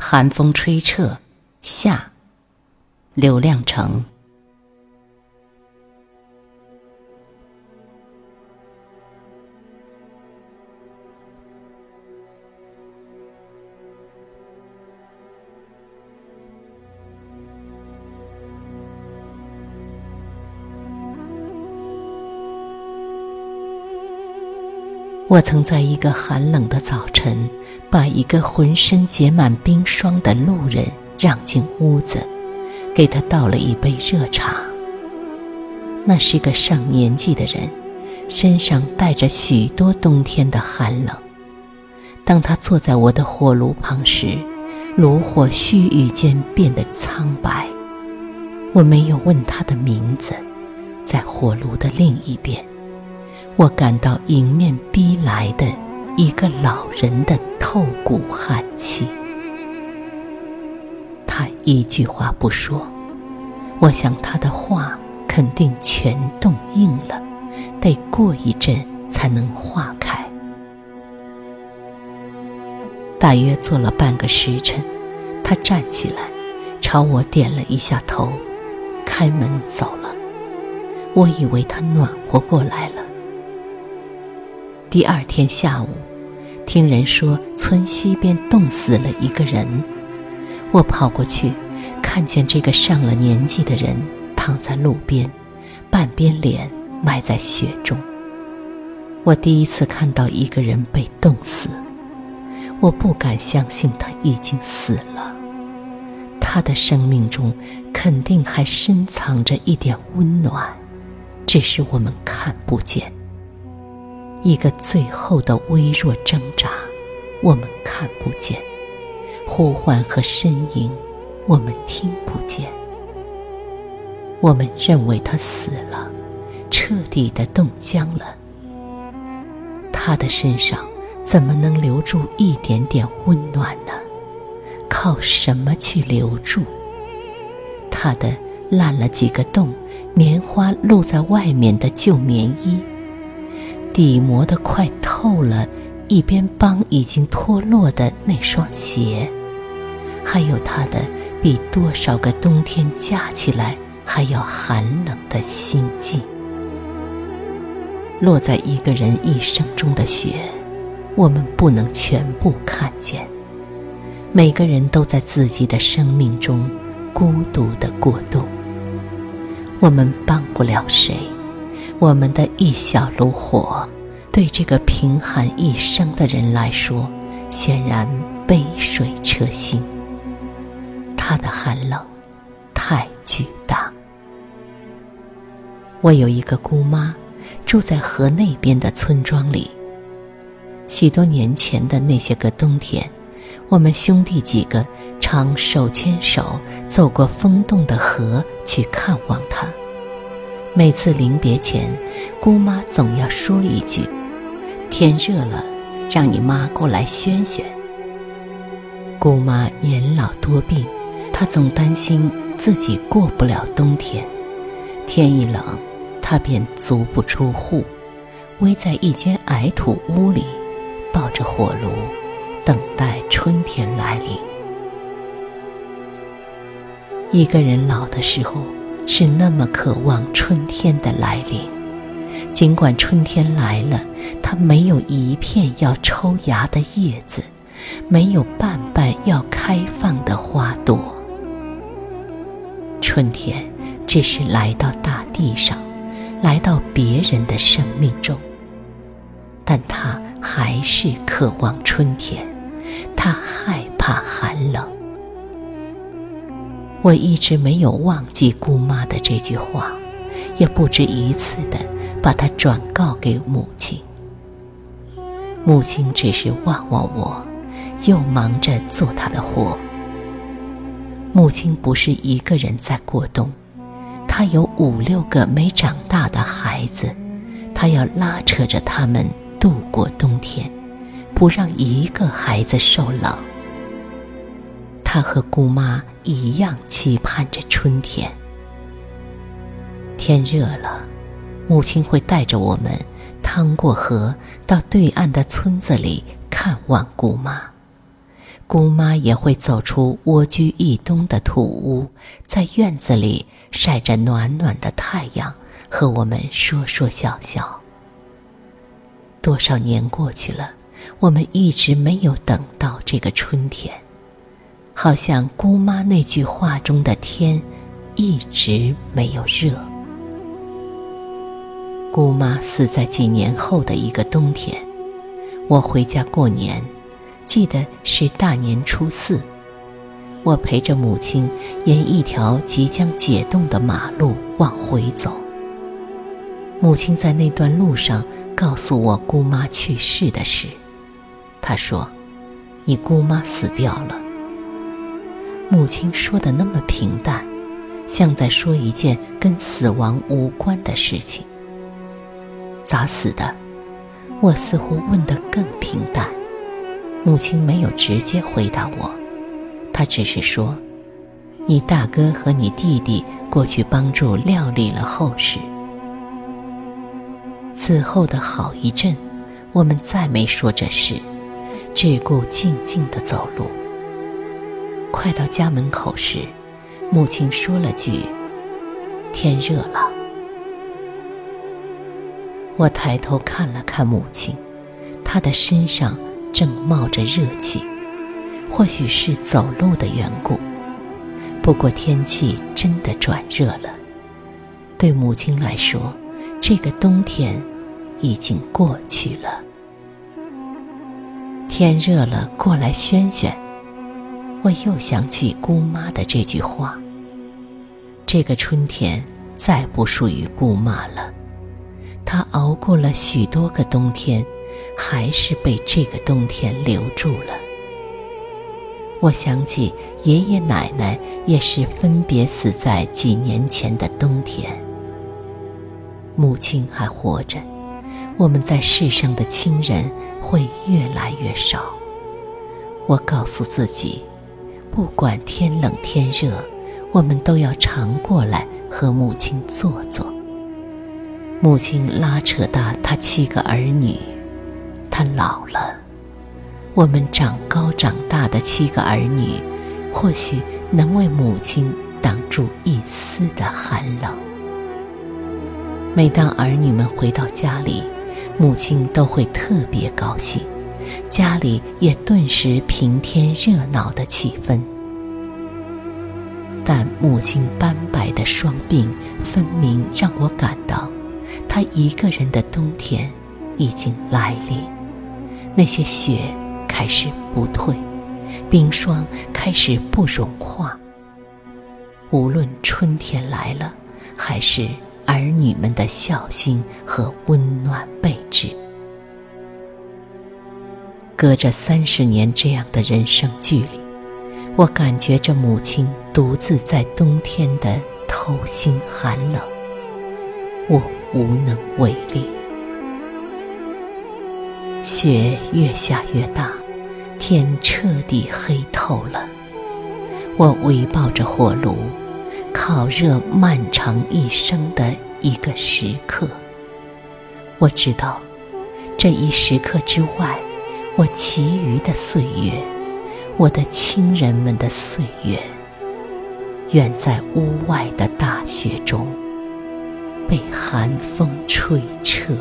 寒风吹彻，夏。刘亮程。我曾在一个寒冷的早晨，把一个浑身结满冰霜的路人让进屋子，给他倒了一杯热茶。那是个上年纪的人，身上带着许多冬天的寒冷。当他坐在我的火炉旁时，炉火须臾间变得苍白。我没有问他的名字，在火炉的另一边。我感到迎面逼来的一个老人的透骨寒气。他一句话不说，我想他的话肯定全冻硬了，得过一阵才能化开。大约坐了半个时辰，他站起来，朝我点了一下头，开门走了。我以为他暖和过来了。第二天下午，听人说村西边冻死了一个人，我跑过去，看见这个上了年纪的人躺在路边，半边脸埋在雪中。我第一次看到一个人被冻死，我不敢相信他已经死了，他的生命中肯定还深藏着一点温暖，只是我们看不见。一个最后的微弱挣扎，我们看不见；呼唤和呻吟，我们听不见。我们认为他死了，彻底的冻僵了。他的身上怎么能留住一点点温暖呢？靠什么去留住？他的烂了几个洞，棉花露在外面的旧棉衣。底磨得快透了，一边帮已经脱落的那双鞋，还有他的比多少个冬天加起来还要寒冷的心境。落在一个人一生中的雪，我们不能全部看见。每个人都在自己的生命中孤独的过冬。我们帮不了谁。我们的一小炉火，对这个贫寒一生的人来说，显然杯水车薪。他的寒冷太巨大。我有一个姑妈，住在河那边的村庄里。许多年前的那些个冬天，我们兄弟几个常手牵手走过风冻的河去看望她。每次临别前，姑妈总要说一句：“天热了，让你妈过来宣宣。”姑妈年老多病，她总担心自己过不了冬天。天一冷，她便足不出户，偎在一间矮土屋里，抱着火炉，等待春天来临。一个人老的时候。是那么渴望春天的来临，尽管春天来了，它没有一片要抽芽的叶子，没有半瓣要开放的花朵。春天只是来到大地上，来到别人的生命中，但他还是渴望春天，他害怕寒冷。我一直没有忘记姑妈的这句话，也不止一次的把它转告给母亲。母亲只是望望我，又忙着做她的活。母亲不是一个人在过冬，她有五六个没长大的孩子，她要拉扯着他们度过冬天，不让一个孩子受冷。他和姑妈一样期盼着春天。天热了，母亲会带着我们趟过河，到对岸的村子里看望姑妈。姑妈也会走出蜗居一冬的土屋，在院子里晒着暖暖的太阳，和我们说说笑笑。多少年过去了，我们一直没有等到这个春天，好像姑妈那句话中的天，一直没有热。姑妈死在几年后的一个冬天，我回家过年。记得是大年初四，我陪着母亲沿一条即将解冻的马路往回走。母亲在那段路上告诉我姑妈去世的事。她说：“你姑妈死掉了。”母亲说的那么平淡，像在说一件跟死亡无关的事情。咋死的？我似乎问得更平淡。母亲没有直接回答我，她只是说：“你大哥和你弟弟过去帮助料理了后事。”此后的好一阵，我们再没说这事，只顾静静的走路。快到家门口时，母亲说了句：“天热了。”我抬头看了看母亲，她的身上。正冒着热气，或许是走路的缘故。不过天气真的转热了。对母亲来说，这个冬天已经过去了。天热了，过来宣宣。我又想起姑妈的这句话。这个春天再不属于姑妈了。她熬过了许多个冬天。还是被这个冬天留住了。我想起爷爷奶奶也是分别死在几年前的冬天。母亲还活着，我们在世上的亲人会越来越少。我告诉自己，不管天冷天热，我们都要常过来和母亲坐坐。母亲拉扯大她七个儿女。他老了，我们长高长大的七个儿女，或许能为母亲挡住一丝的寒冷。每当儿女们回到家里，母亲都会特别高兴，家里也顿时平添热闹的气氛。但母亲斑白的双鬓，分明让我感到，她一个人的冬天已经来临。那些雪开始不退，冰霜开始不融化。无论春天来了，还是儿女们的孝心和温暖备至，隔着三十年这样的人生距离，我感觉着母亲独自在冬天的透心寒冷，我无能为力。雪越下越大，天彻底黑透了。我围抱着火炉，烤热漫长一生的一个时刻。我知道，这一时刻之外，我其余的岁月，我的亲人们的岁月，远在屋外的大雪中，被寒风吹彻。